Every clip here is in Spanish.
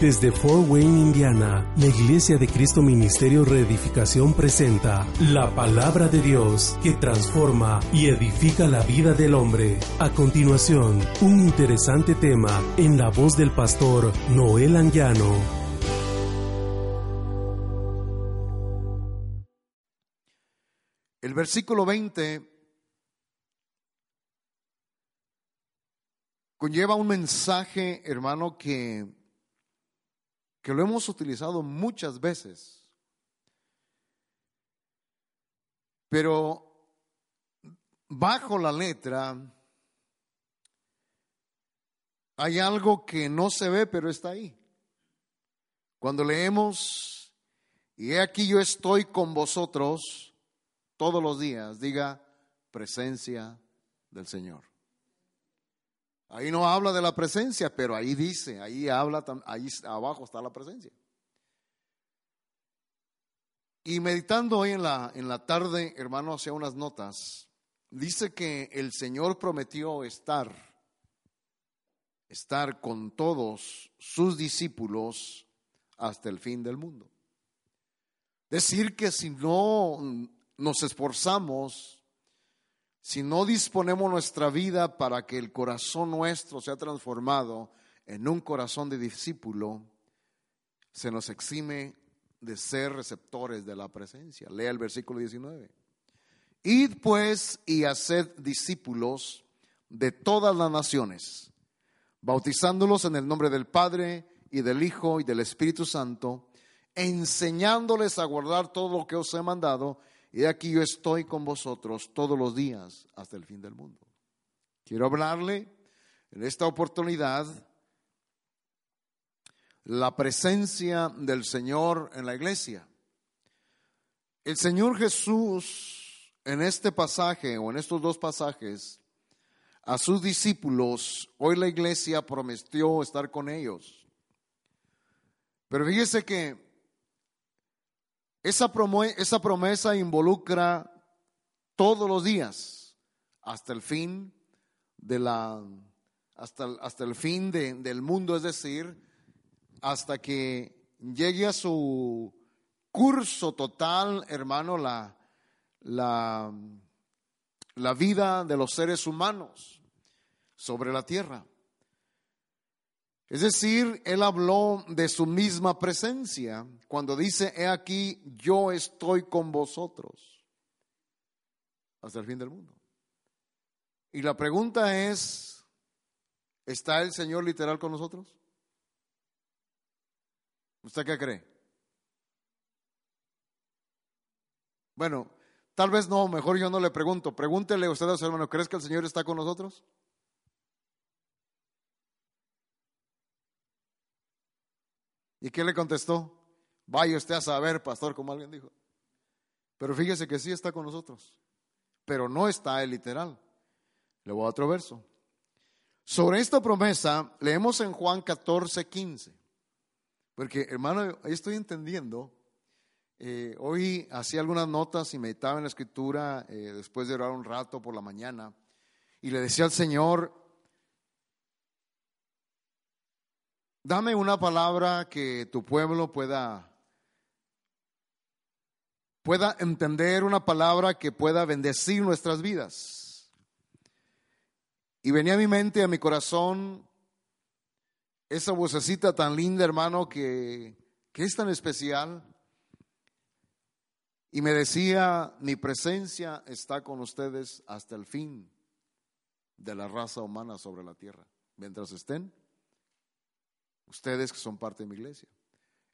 Desde Fort Wayne, Indiana, la Iglesia de Cristo Ministerio Reedificación presenta la palabra de Dios que transforma y edifica la vida del hombre. A continuación, un interesante tema en la voz del pastor Noel Anguiano. El versículo 20 conlleva un mensaje, hermano, que, que lo hemos utilizado muchas veces. Pero bajo la letra hay algo que no se ve, pero está ahí. Cuando leemos, y he aquí yo estoy con vosotros todos los días, diga presencia del Señor. Ahí no habla de la presencia, pero ahí dice, ahí habla, ahí abajo está la presencia. Y meditando hoy en la, en la tarde, hermano, hacía unas notas, dice que el Señor prometió estar, estar con todos sus discípulos hasta el fin del mundo. Decir que si no nos esforzamos, si no disponemos nuestra vida para que el corazón nuestro sea transformado en un corazón de discípulo, se nos exime de ser receptores de la presencia. Lea el versículo 19. Id pues y haced discípulos de todas las naciones, bautizándolos en el nombre del Padre y del Hijo y del Espíritu Santo, enseñándoles a guardar todo lo que os he mandado, y aquí yo estoy con vosotros todos los días hasta el fin del mundo. Quiero hablarle en esta oportunidad la presencia del Señor en la iglesia. El Señor Jesús en este pasaje o en estos dos pasajes a sus discípulos, hoy la iglesia prometió estar con ellos. Pero fíjese que esa, promo- esa promesa involucra todos los días hasta el fin de la hasta, hasta el fin de- del mundo, es decir, hasta que llegue a su curso total, hermano, la, la, la vida de los seres humanos sobre la tierra. Es decir, él habló de su misma presencia cuando dice, he aquí, yo estoy con vosotros hasta el fin del mundo. Y la pregunta es, ¿está el Señor literal con nosotros? ¿Usted qué cree? Bueno, tal vez no, mejor yo no le pregunto. Pregúntele usted a su hermano, ¿crees que el Señor está con nosotros? ¿Y qué le contestó? Vaya usted a saber, pastor, como alguien dijo. Pero fíjese que sí está con nosotros, pero no está el literal. Le voy a otro verso. Sobre esta promesa, leemos en Juan 14, 15. Porque, hermano, ahí estoy entendiendo. Eh, hoy hacía algunas notas y meditaba en la escritura eh, después de orar un rato por la mañana. Y le decía al Señor, dame una palabra que tu pueblo pueda pueda entender una palabra que pueda bendecir nuestras vidas. Y venía a mi mente, a mi corazón, esa vocecita tan linda, hermano, que, que es tan especial. Y me decía, mi presencia está con ustedes hasta el fin de la raza humana sobre la tierra. Mientras estén, ustedes que son parte de mi iglesia.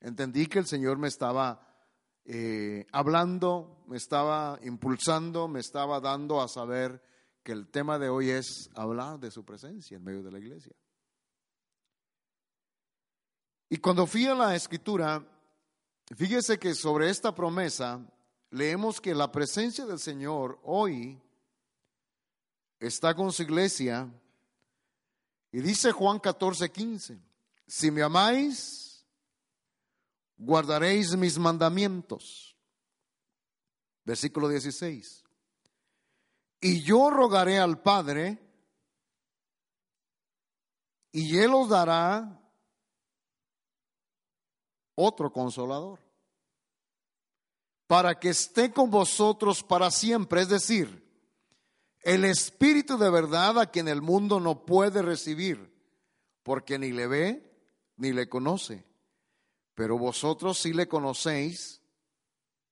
Entendí que el Señor me estaba eh, hablando, me estaba impulsando, me estaba dando a saber que el tema de hoy es hablar de su presencia en medio de la iglesia. Y cuando fui a la escritura, fíjese que sobre esta promesa leemos que la presencia del Señor hoy está con su iglesia y dice Juan 14, 15, si me amáis, guardaréis mis mandamientos. Versículo 16. Y yo rogaré al Padre, y Él os dará otro consolador, para que esté con vosotros para siempre, es decir, el Espíritu de verdad a quien el mundo no puede recibir, porque ni le ve ni le conoce. Pero vosotros sí le conocéis.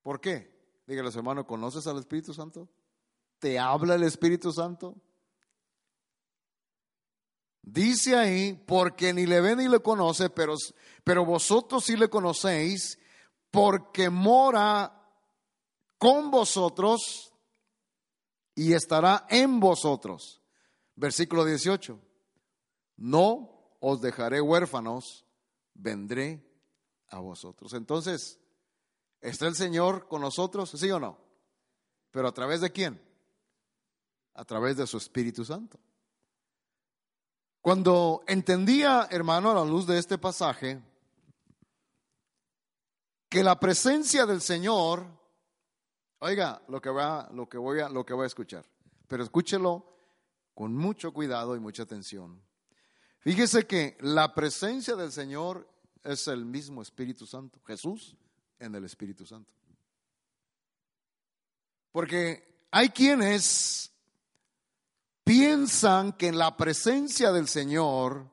¿Por qué? Dígale, hermano, ¿conoces al Espíritu Santo? ¿Te habla el Espíritu Santo? Dice ahí, porque ni le ve ni le conoce, pero, pero vosotros sí le conocéis, porque mora con vosotros y estará en vosotros. Versículo 18. No os dejaré huérfanos, vendré a vosotros. Entonces, ¿está el Señor con nosotros? ¿Sí o no? ¿Pero a través de quién? A través de su Espíritu Santo. Cuando entendía, hermano, a la luz de este pasaje, que la presencia del Señor Oiga lo que, va, lo, que voy a, lo que voy a escuchar, pero escúchelo con mucho cuidado y mucha atención. Fíjese que la presencia del Señor es el mismo Espíritu Santo, Jesús en el Espíritu Santo. Porque hay quienes piensan que la presencia del Señor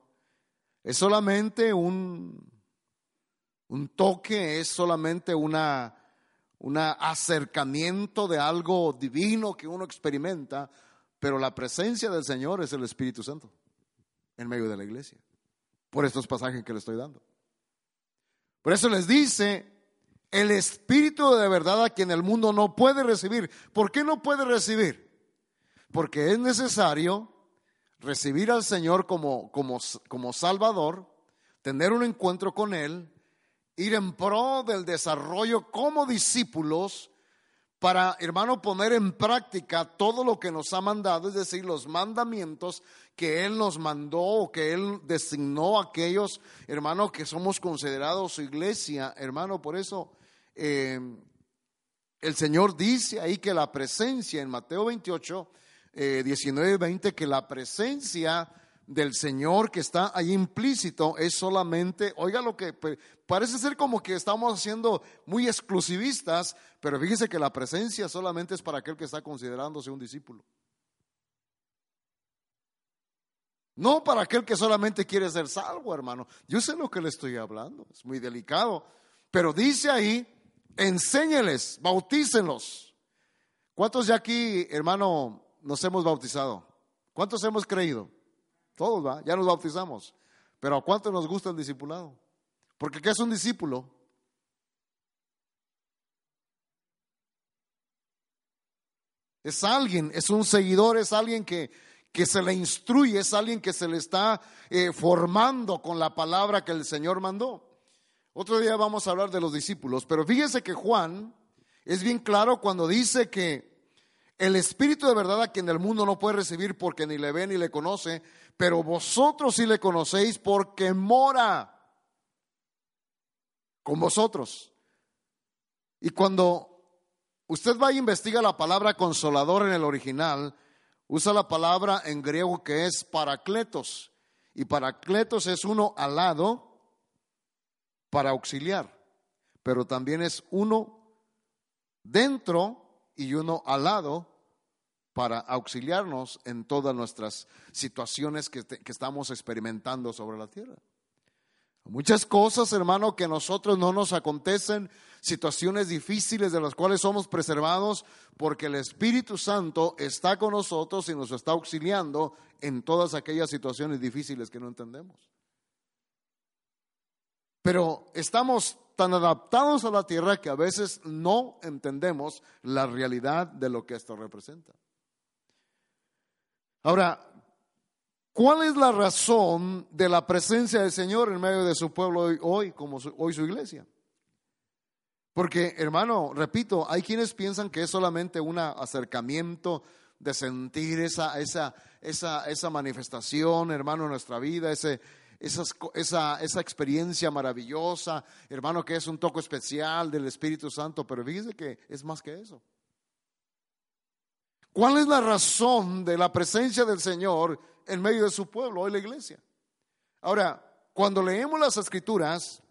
es solamente un, un toque, es solamente una un acercamiento de algo divino que uno experimenta, pero la presencia del Señor es el Espíritu Santo en medio de la iglesia, por estos pasajes que le estoy dando. Por eso les dice, el Espíritu de verdad a quien el mundo no puede recibir. ¿Por qué no puede recibir? Porque es necesario recibir al Señor como, como, como Salvador, tener un encuentro con Él, ir en pro del desarrollo como discípulos para, hermano, poner en práctica todo lo que nos ha mandado, es decir, los mandamientos que Él nos mandó o que Él designó a aquellos, hermano, que somos considerados su iglesia, hermano, por eso eh, el Señor dice ahí que la presencia, en Mateo 28, 19 y 20, que la presencia del Señor que está ahí implícito es solamente, oiga lo que parece ser como que estamos siendo muy exclusivistas, pero fíjese que la presencia solamente es para aquel que está considerándose un discípulo. No para aquel que solamente quiere ser salvo, hermano. Yo sé lo que le estoy hablando, es muy delicado. Pero dice ahí, enséñeles, bautícenlos. ¿Cuántos de aquí, hermano, nos hemos bautizado? ¿Cuántos hemos creído? Todos, ¿va? Ya nos bautizamos. Pero ¿a cuánto nos gusta el discipulado? Porque ¿qué es un discípulo? Es alguien, es un seguidor, es alguien que, que se le instruye, es alguien que se le está eh, formando con la palabra que el Señor mandó. Otro día vamos a hablar de los discípulos, pero fíjese que Juan es bien claro cuando dice que el Espíritu de verdad a quien el mundo no puede recibir porque ni le ve ni le conoce, pero vosotros sí le conocéis porque mora con vosotros. Y cuando usted va a investigar la palabra consolador en el original, usa la palabra en griego que es paracletos. Y paracletos es uno al lado para auxiliar, pero también es uno dentro y uno al lado para auxiliarnos en todas nuestras situaciones que, estamos experimentando sobre la tierra. Muchas cosas, hermano, que a nosotros no nos acontecen, situaciones difíciles de las cuales somos preservados, porque el Espíritu Santo está con nosotros y nos está auxiliando en todas aquellas situaciones difíciles que no entendemos. Pero estamos tan adaptados a la tierra que a veces no entendemos la realidad de lo que esto representa. Ahora, ¿Cuál es la razón de la presencia del Señor en medio de su pueblo hoy, hoy como su- hoy su iglesia? Porque, hermano, repito, hay quienes piensan que es solamente un acercamiento de sentir esa, esa, esa, esa manifestación, hermano, en nuestra vida, ese, esa, esa experiencia maravillosa, hermano, que es un toque especial del Espíritu Santo, pero fíjese que es más que eso. ¿Cuál es la razón de la presencia del Señor en medio de su pueblo, hoy la iglesia? Ahora, cuando leemos las escrituras,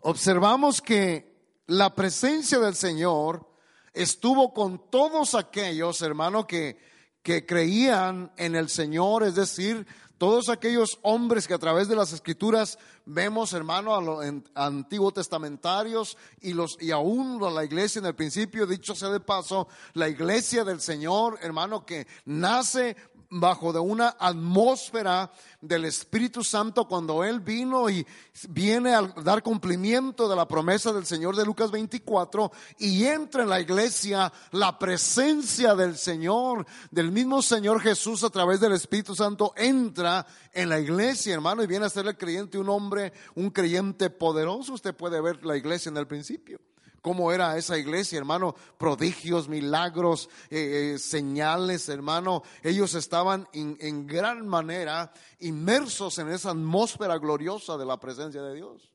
observamos que la presencia del Señor estuvo con todos aquellos, hermano, que, que creían en el Señor, es decir, todos aquellos hombres que a través de las escrituras vemos, hermano, a los antiguo testamentarios y los y aún a la iglesia en el principio, dicho sea de paso, la iglesia del Señor, hermano, que nace bajo de una atmósfera del Espíritu Santo cuando Él vino y viene a dar cumplimiento de la promesa del Señor de Lucas 24 y entra en la iglesia la presencia del Señor, del mismo Señor Jesús a través del Espíritu Santo entra en la iglesia, hermano, y viene a ser el creyente un hombre, un creyente poderoso. Usted puede ver la iglesia en el principio cómo era esa iglesia, hermano, prodigios, milagros, eh, eh, señales, hermano. Ellos estaban en, en gran manera inmersos en esa atmósfera gloriosa de la presencia de Dios.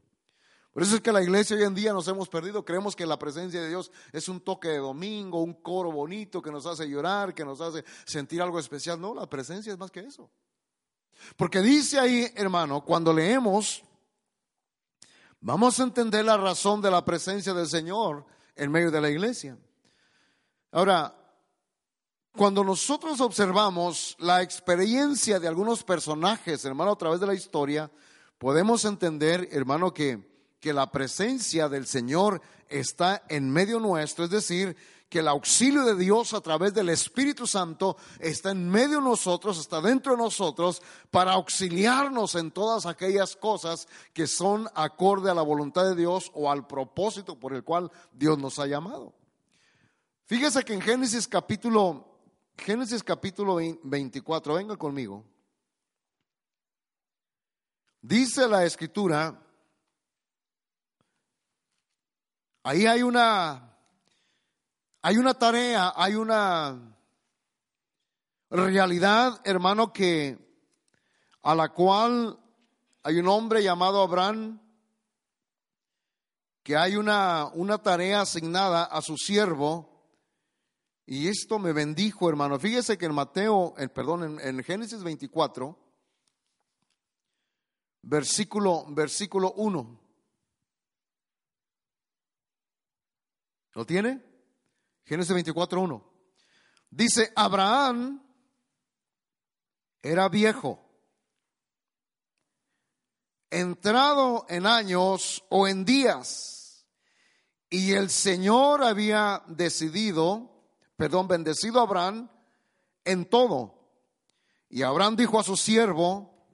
Por eso es que la iglesia hoy en día nos hemos perdido. Creemos que la presencia de Dios es un toque de domingo, un coro bonito que nos hace llorar, que nos hace sentir algo especial. No, la presencia es más que eso. Porque dice ahí, hermano, cuando leemos Vamos a entender la razón de la presencia del Señor en medio de la iglesia. Ahora, cuando nosotros observamos la experiencia de algunos personajes, hermano, a través de la historia, podemos entender, hermano, que, que la presencia del Señor está en medio nuestro, es decir, que el auxilio de Dios a través del Espíritu Santo está en medio de nosotros, está dentro de nosotros, para auxiliarnos en todas aquellas cosas que son acorde a la voluntad de Dios o al propósito por el cual Dios nos ha llamado. Fíjese que en Génesis capítulo, Génesis capítulo 24, venga conmigo. Dice la escritura, ahí hay una hay una tarea, hay una realidad, hermano, que a la cual hay un hombre llamado Abraham, que hay una, una tarea asignada a su siervo, y esto me bendijo, hermano. Fíjese que en Mateo, en, perdón, en, Génesis 24, versículo, versículo 1. ¿Lo tiene? Génesis 24, 1. Dice, Abraham era viejo, entrado en años o en días, y el Señor había decidido, perdón, bendecido a Abraham en todo. Y Abraham dijo a su siervo,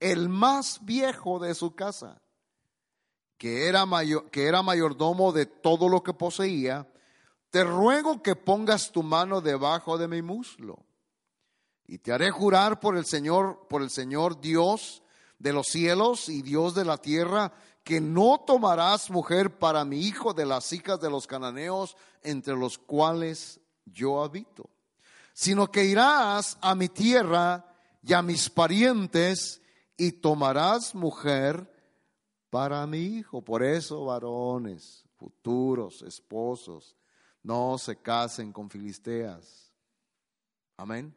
el más viejo de su casa, que era, mayor, que era mayordomo de todo lo que poseía, te ruego que pongas tu mano debajo de mi muslo. Y te haré jurar por el Señor, por el Señor Dios de los cielos y Dios de la tierra, que no tomarás mujer para mi hijo de las hijas de los cananeos entre los cuales yo habito, sino que irás a mi tierra y a mis parientes y tomarás mujer para mi hijo. Por eso, varones, futuros esposos, no se casen con filisteas. Amén.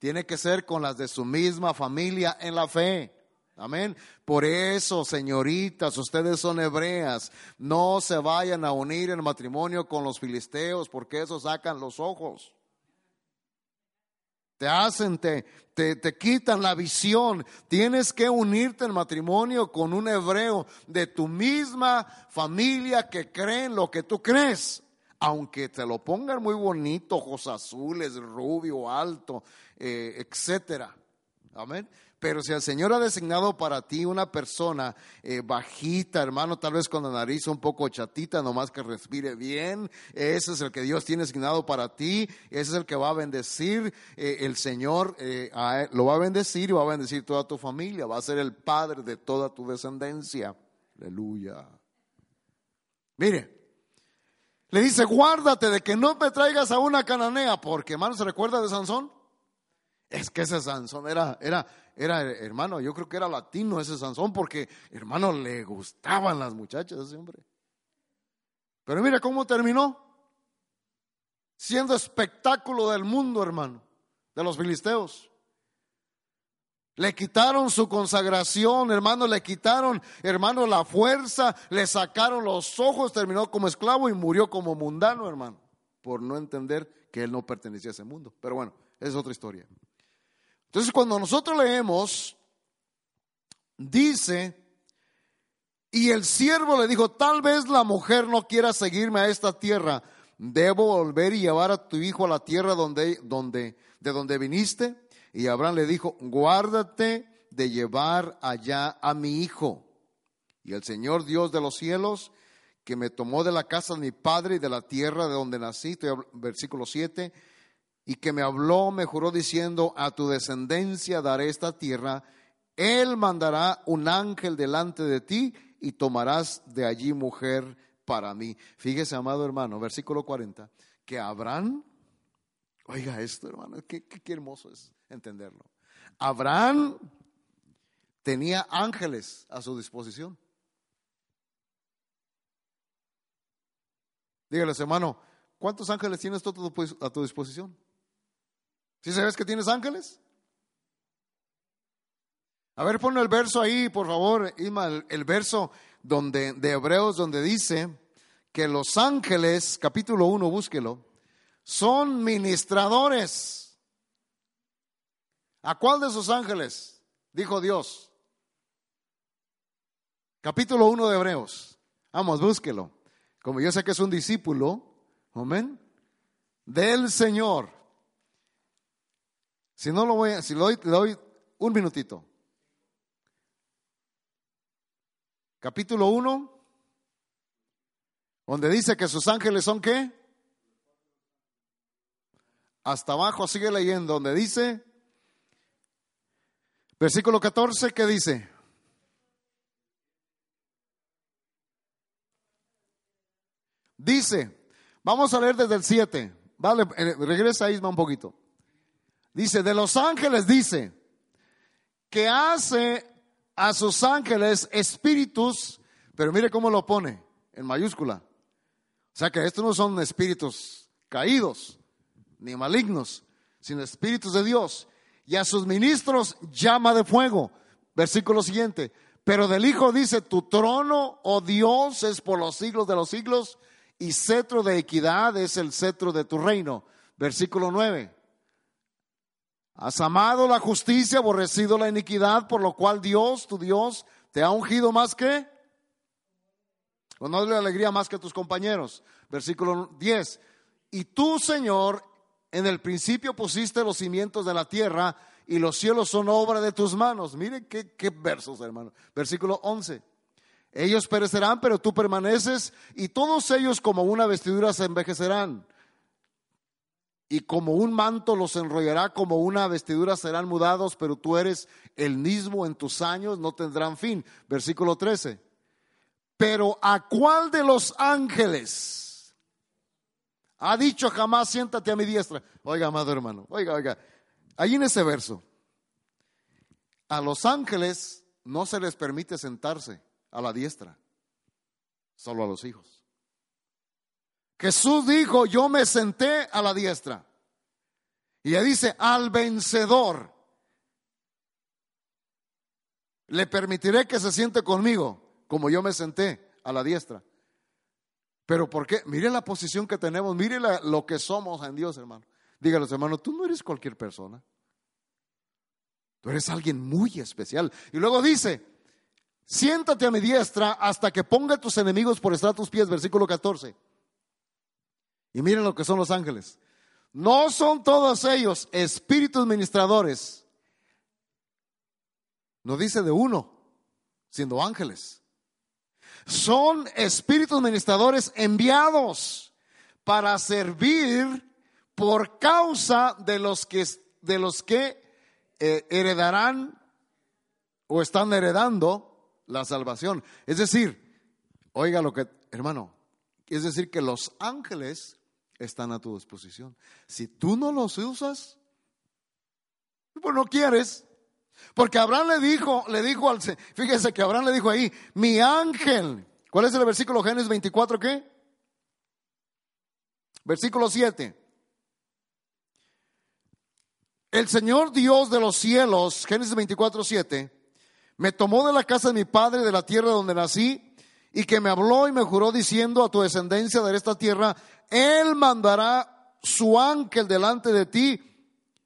Tiene que ser con las de su misma familia en la fe. Amén. Por eso, señoritas, ustedes son hebreas. No se vayan a unir en matrimonio con los filisteos porque eso sacan los ojos. Te hacen, te, te, te, quitan la visión. Tienes que unirte en matrimonio con un hebreo de tu misma familia que cree en lo que tú crees aunque te lo pongan muy bonito, ojos azules, rubio, alto, eh, etcétera. Amén. Pero si el Señor ha designado para ti una persona eh, bajita, hermano, tal vez con la nariz un poco chatita, nomás que respire bien, ese es el que Dios tiene asignado para ti, ese es el que va a bendecir, eh, el Señor eh, lo va a bendecir y va a bendecir toda tu familia, va a ser el padre de toda tu descendencia. Aleluya. Mire, le dice, guárdate de que no me traigas a una cananea, porque hermano, ¿se recuerda de Sansón? Es que ese Sansón era, era, era, hermano, yo creo que era latino ese Sansón, porque, hermano, le gustaban las muchachas a ese hombre. Pero mira cómo terminó. Siendo espectáculo del mundo, hermano, de los filisteos. Le quitaron su consagración, hermano, le quitaron, hermano, la fuerza, le sacaron los ojos, terminó como esclavo y murió como mundano, hermano, por no entender que él no pertenecía a ese mundo. Pero bueno, es otra historia. Entonces, cuando nosotros leemos, dice, y el siervo le dijo, tal vez la mujer no quiera seguirme a esta tierra, debo volver y llevar a tu hijo a la tierra donde, donde, de donde viniste. Y Abraham le dijo, guárdate de llevar allá a mi hijo. Y el Señor Dios de los cielos, que me tomó de la casa de mi padre y de la tierra de donde nací, estoy versículo 7, y que me habló, me juró diciendo, a tu descendencia daré esta tierra, él mandará un ángel delante de ti y tomarás de allí mujer para mí. Fíjese, amado hermano, versículo 40, que Abraham, oiga esto, hermano, qué, qué- qué hermoso es entenderlo. Abraham tenía ángeles a su disposición. Dígales, hermano, ¿cuántos ángeles tienes tú a tu- a tu disposición? ¿Sí sabes que tienes ángeles? A ver, pon el verso ahí, por favor, Isma, el, verso donde, de Hebreos donde dice que los ángeles, capítulo 1, búsquelo, son ministradores. ¿A cuál de esos ángeles? Dijo Dios. Capítulo 1 de Hebreos. Vamos, búsquelo. Como yo sé que es un discípulo, amén, del Señor. Si no lo voy a, si lo doy, le doy un minutito. Capítulo 1, donde dice que sus ángeles son qué? Hasta abajo sigue leyendo, donde dice, versículo 14, ¿qué dice? Dice, vamos a leer desde el 7, vale, eh, regresa Isma un poquito. Dice, de los ángeles dice, que hace a sus ángeles espíritus, pero mire cómo lo pone, en mayúscula. O sea que estos no son espíritus caídos, ni malignos, sino espíritus de Dios. Y a sus ministros llama de fuego. Versículo siguiente. Pero del Hijo dice, tu trono, oh Dios, es por los siglos de los siglos, y cetro de equidad es el cetro de tu reino. Versículo 9. Has amado la justicia, aborrecido la iniquidad, por lo cual Dios, tu Dios, te ha ungido más que, no le alegría más que tus compañeros. Versículo 10. Y tú, Señor, en el principio pusiste los cimientos de la tierra y los cielos son obra de tus manos. Miren qué, qué versos, hermano. Versículo 11. Ellos perecerán, pero tú permaneces y todos ellos como una vestidura se envejecerán y como un manto los enrollará, como una vestidura serán mudados, pero tú eres el mismo en tus años, no tendrán fin. Versículo 13. Pero ¿a cuál de los ángeles ha dicho jamás siéntate a mi diestra? Oiga, amado hermano, oiga, oiga, ahí en ese verso, a los ángeles no se les permite sentarse a la diestra, solo a los hijos. Jesús dijo, yo me senté a la diestra. Y ya dice, al vencedor le permitiré que se siente conmigo, como yo me senté a la diestra. Pero ¿por qué? Mire la posición que tenemos, mire lo que somos en Dios, hermano. Dígalos, hermano, tú no eres cualquier persona. Tú eres alguien muy especial. Y luego dice, siéntate a mi diestra hasta que ponga a tus enemigos por estar a tus pies, versículo 14. Y miren lo que son los ángeles. No son todos ellos espíritus ministradores No dice de uno, siendo ángeles. Son espíritus ministradores enviados para servir por causa de los que, de los que eh, heredarán o están heredando la salvación. Es decir, oiga lo que, hermano, es decir que los ángeles están a tu disposición. Si tú no los usas, pues no quieres. Porque Abraham le dijo, le dijo al, fíjese que Abraham le dijo ahí, mi ángel. ¿Cuál es el versículo Génesis 24 qué? Versículo 7. El Señor Dios de los cielos, Génesis 24, 7, me tomó de la casa de mi padre, de la tierra donde nací, y que me habló y me juró diciendo a tu descendencia de esta tierra, Él mandará su ángel delante de ti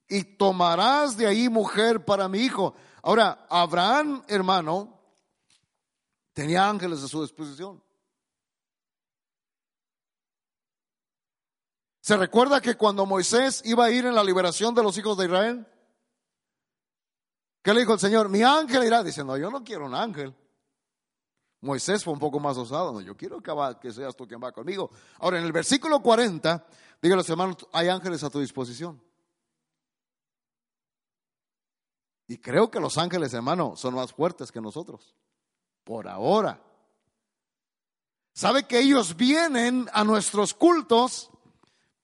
y tomarás de ahí mujer para mi hijo. Ahora, Abraham, hermano, tenía ángeles a su disposición. ¿Se recuerda que cuando Moisés iba a ir en la liberación de los hijos de Israel? ¿Qué le dijo el Señor? Mi ángel irá. diciendo yo no quiero un ángel. Moisés fue un poco más osado. No, yo quiero que, que seas tú quien va conmigo. Ahora, en el versículo 40, dígale los hermanos, hay ángeles a tu disposición. Y creo que los ángeles, hermano, son más fuertes que nosotros. Por ahora. ¿Sabe que ellos vienen a nuestros cultos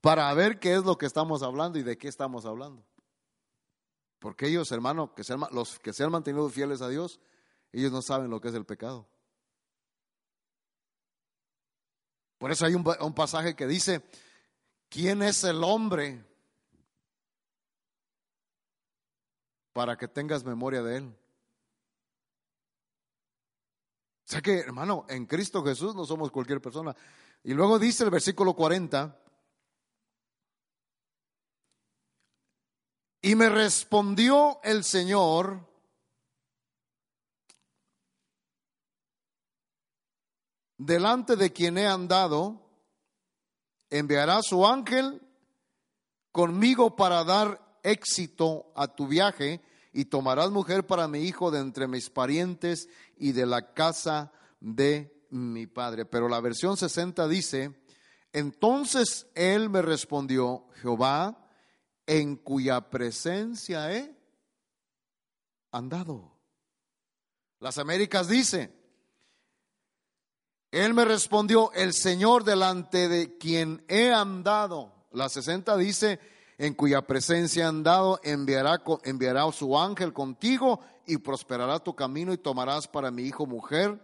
para ver qué es lo que estamos hablando y de qué estamos hablando. Porque ellos, hermano, que sean, los que se han mantenido fieles a Dios, ellos no saben lo que es el pecado. Por eso hay un, pasaje que dice, ¿quién es el hombre para que tengas memoria de él? O sea que, hermano, en Cristo Jesús no somos cualquier persona. Y luego dice el versículo 40, Y me respondió el Señor, delante de quien he andado, enviará su ángel conmigo para dar éxito a tu viaje y tomarás mujer para mi hijo de entre mis parientes y de la casa de mi padre. Pero la versión 60 dice, entonces él me respondió, Jehová, en cuya presencia he andado. Las Américas dice, él me respondió, el Señor delante de quien he andado. La 60 dice, en cuya presencia he andado, enviará, enviará su ángel contigo y prosperará tu camino y tomarás para mi hijo mujer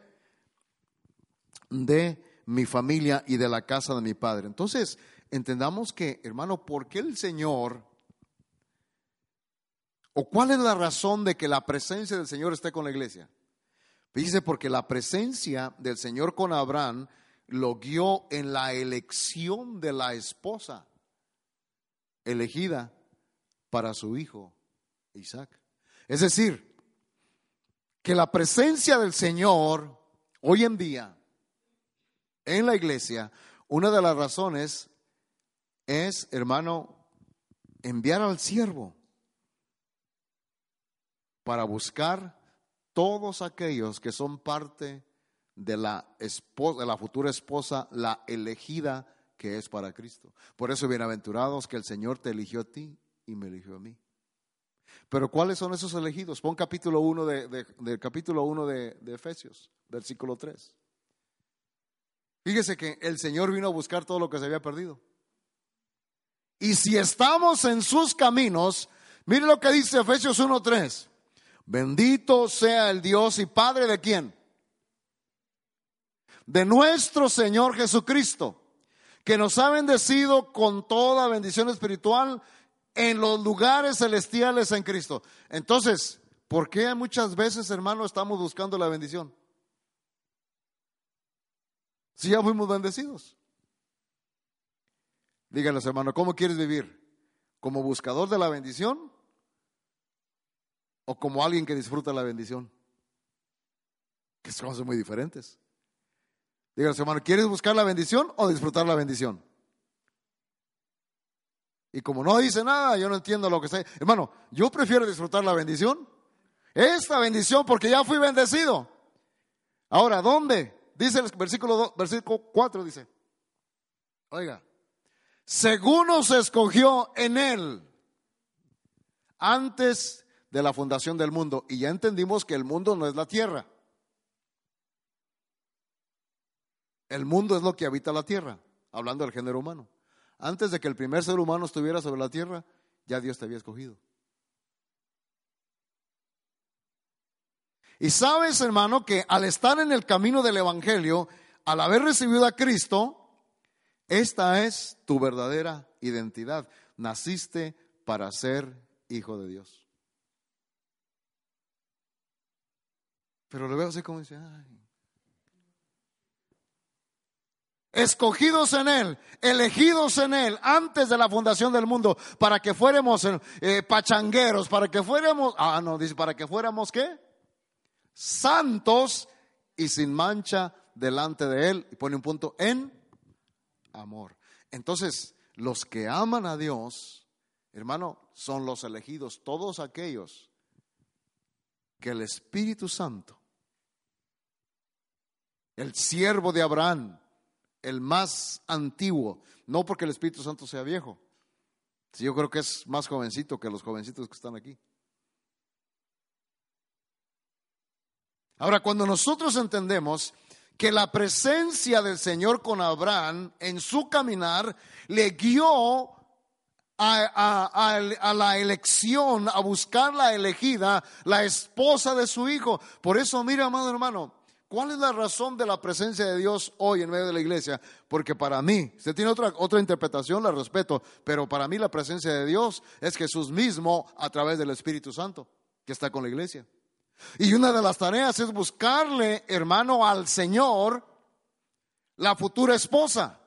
de mi familia y de la casa de mi padre. Entonces, entendamos que, hermano, ¿por qué el Señor ¿O cuál es la razón de que la presencia del Señor esté con la iglesia? Dice, porque la presencia del Señor con Abraham lo guió en la elección de la esposa elegida para su hijo Isaac. Es decir, que la presencia del Señor hoy en día en la iglesia, una de las razones es, hermano, enviar al siervo para buscar todos aquellos que son parte de la, esposa, de la futura esposa, la elegida que es para Cristo. Por eso, bienaventurados que el Señor te eligió a ti y me eligió a mí. Pero ¿cuáles son esos elegidos? Pon capítulo 1 de, capítulo 1 de, de Efesios, versículo 3. Fíjese que el Señor vino a buscar todo lo que se había perdido. Y si estamos en sus caminos, mire lo que dice Efesios 1.3. Bendito sea el Dios y Padre de quién? De nuestro Señor Jesucristo, que nos ha bendecido con toda bendición espiritual en los lugares celestiales en Cristo. Entonces, ¿por qué muchas veces, hermano, estamos buscando la bendición? Si ya fuimos bendecidos. Díganles, hermano, ¿cómo quieres vivir? ¿Como buscador de la bendición o como alguien que disfruta la bendición. Que son cosas muy diferentes. Dígale, hermano, ¿quieres buscar la bendición o disfrutar la bendición? Y como no dice nada, yo no entiendo lo que está. Hermano, yo prefiero disfrutar la bendición Esta bendición porque ya fui bendecido. Ahora, ¿dónde? Dice el versículo, do- versículo 4, dice. Oiga, según nos escogió en él antes de la fundación del mundo. Y ya entendimos que el mundo no es la tierra. El mundo es lo que habita la tierra, hablando del género humano. Antes de que el primer ser humano estuviera sobre la tierra, ya Dios te había escogido. Y sabes, hermano, que al estar en el camino del Evangelio, al haber recibido a Cristo, esta es tu verdadera identidad. Naciste para ser hijo de Dios. Pero le veo así como dice. Escogidos en Él, elegidos en Él antes de la fundación del mundo, para que fuéramos eh, pachangueros, para que fuéramos, ah, no, dice, para que fuéramos qué? Santos y sin mancha delante de Él. Y pone un punto en amor. Entonces, los que aman a Dios, hermano, son los elegidos, todos aquellos que el Espíritu Santo, el siervo de Abraham, el más antiguo, no porque el Espíritu Santo sea viejo, si yo creo que es más jovencito que los jovencitos que están aquí. Ahora, cuando nosotros entendemos que la presencia del Señor con Abraham en su caminar le guió a- a la elección, a buscar la elegida, la esposa de su hijo. Por eso, mira, amado hermano, ¿cuál es la razón de la presencia de Dios hoy en medio de la iglesia? Porque para mí, usted tiene otra, otra interpretación, la respeto, pero para mí la presencia de Dios es Jesús mismo a través del Espíritu Santo que está con la iglesia. Y una de las tareas es buscarle, hermano, al Señor la futura esposa.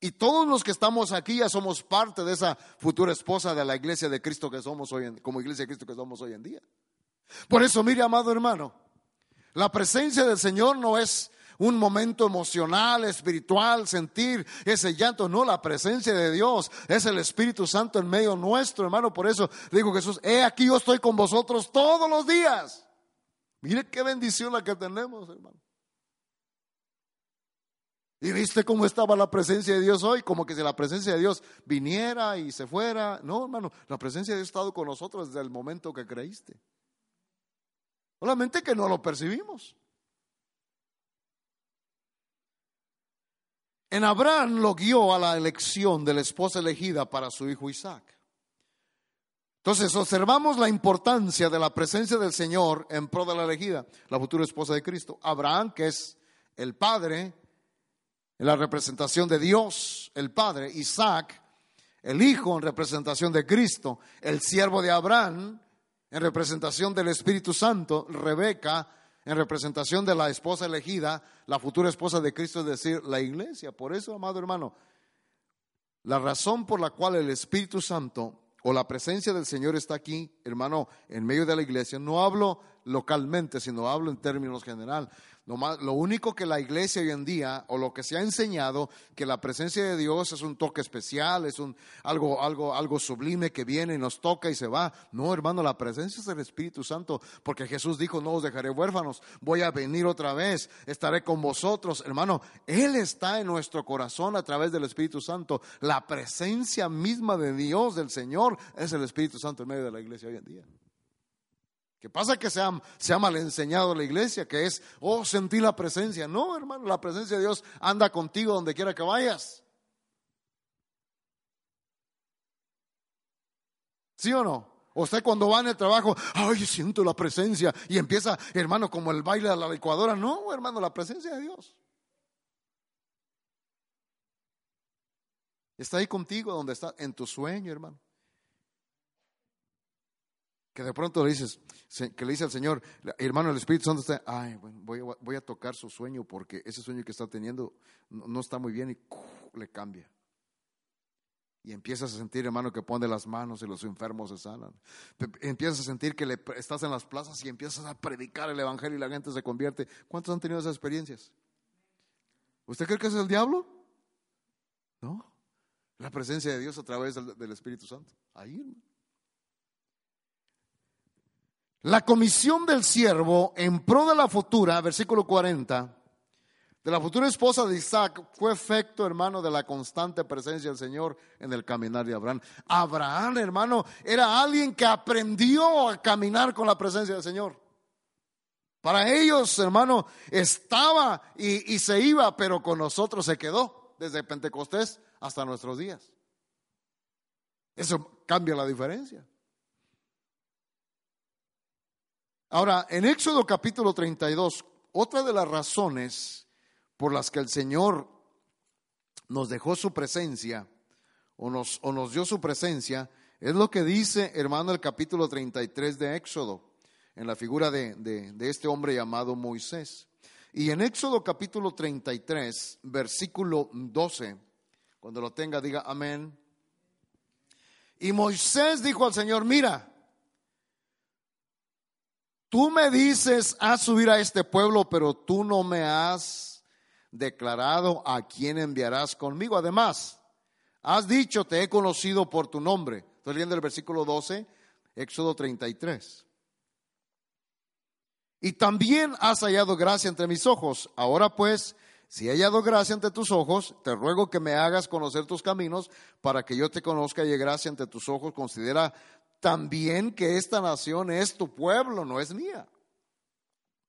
Y todos los que estamos aquí ya somos parte de esa futura esposa de la iglesia de Cristo que somos hoy en, como iglesia de Cristo que somos hoy en día. Por eso, mire, amado hermano, la presencia del Señor no es un momento emocional, espiritual, sentir ese llanto. No, la presencia de Dios es el Espíritu Santo en medio nuestro, hermano. Por eso dijo Jesús, he aquí yo estoy con vosotros todos los días. Mire qué bendición la que tenemos, hermano. ¿Y viste cómo estaba la presencia de Dios hoy? Como que si la presencia de Dios viniera y se fuera. No, hermano, la presencia de Dios ha estado con nosotros desde el momento que creíste. Solamente que no lo percibimos. En Abraham lo guió a la elección de la esposa elegida para su hijo Isaac. Entonces observamos la importancia de la presencia del Señor en pro de la elegida, la futura esposa de Cristo. Abraham, que es el padre, en la representación de Dios, el padre. Isaac, el hijo en representación de Cristo. El siervo de Abraham, en representación del Espíritu Santo. Rebeca, en representación de la esposa elegida, la futura esposa de Cristo, es decir, la iglesia. Por eso, amado hermano, la razón por la cual el Espíritu Santo o la presencia del Señor está aquí, hermano, en medio de la iglesia, no hablo localmente, sino hablo en términos general. Lo, más- lo único que la iglesia hoy en día, o lo que se ha enseñado, que la presencia de Dios es un toque especial, es un, algo, algo, algo sublime que viene y nos toca y se va. No, hermano, la presencia es del Espíritu Santo, porque Jesús dijo, no os dejaré huérfanos, voy a venir otra vez, estaré con vosotros. Hermano, Él está en nuestro corazón a través del Espíritu Santo. La presencia misma de Dios, del Señor, es el Espíritu Santo en medio de la iglesia hoy en día. ¿Qué pasa que se ha, se ha mal enseñado la iglesia? Que es, oh, sentí la presencia. No, hermano, la presencia de Dios anda contigo donde quiera que vayas. ¿Sí o no? Usted cuando va en el trabajo, ay, siento la presencia y empieza, hermano, como el baile de la licuadora. No, hermano, la presencia de Dios. Está ahí contigo donde está, en tu sueño, hermano. Que de pronto le dices, que le dice al Señor, hermano, el Espíritu Santo está, ay, bueno, voy, voy a tocar su sueño porque ese sueño que está teniendo no, está muy bien y le cambia. Y empiezas a sentir, hermano, que pone las manos y los enfermos se sanan. Empiezas a sentir que le- estás en las plazas y empiezas a predicar el Evangelio y la gente se convierte. ¿Cuántos han tenido esas experiencias? ¿Usted cree que es el diablo? No. La presencia de Dios a través del, del Espíritu Santo. Ahí, hermano. La comisión del siervo en pro de la futura, versículo 40, de la futura esposa de Isaac fue efecto, hermano, de la constante presencia del Señor en el caminar de Abraham. Abraham, hermano, era alguien que aprendió a caminar con la presencia del Señor. Para ellos, hermano, estaba y, y se iba, pero con nosotros se quedó desde Pentecostés hasta nuestros días. Eso cambia la diferencia. Ahora, en Éxodo capítulo 32, otra de las razones por las que el Señor nos dejó su presencia o nos, o nos dio su presencia, es lo que dice, hermano, el capítulo 33 de Éxodo, en la figura de, de, de este hombre llamado Moisés. Y en Éxodo capítulo 33, versículo 12, cuando lo tenga, diga amén. Y Moisés dijo al Señor, mira, tú me dices, a subir a este pueblo, pero tú no me has declarado a quién enviarás conmigo. Además, has dicho, te he conocido por tu nombre. Estoy leyendo el versículo 12, Éxodo 33. Y también has hallado gracia entre mis ojos. Ahora pues, si he hallado gracia ante tus ojos, te ruego que me hagas conocer tus caminos para que yo te conozca y haya gracia ante tus ojos. Considera también que esta nación es tu pueblo, no es mía.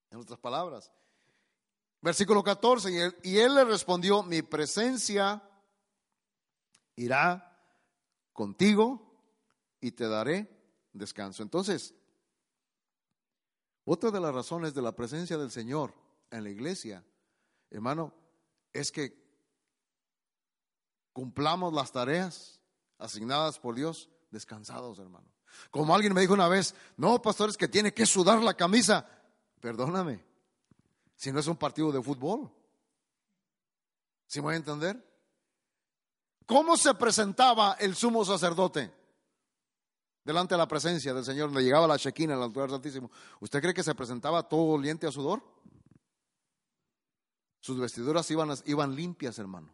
En otras palabras, Versículo 14, y él, y él le respondió, mi presencia irá contigo y te daré descanso. Entonces, otra de las razones de la presencia del Señor en la iglesia, hermano, es que cumplamos las tareas asignadas por Dios descansados, hermano. Como alguien me dijo una vez, no, pastores, que tiene que sudar la camisa. Perdóname, si no es un partido de fútbol. ¿Sí me voy a entender? ¿Cómo se presentaba el sumo sacerdote delante de la presencia del Señor? Le llegaba la Shekinah, el altar santísimo. ¿Usted cree que se presentaba todo oliente a sudor? Sus vestiduras iban limpias, hermano.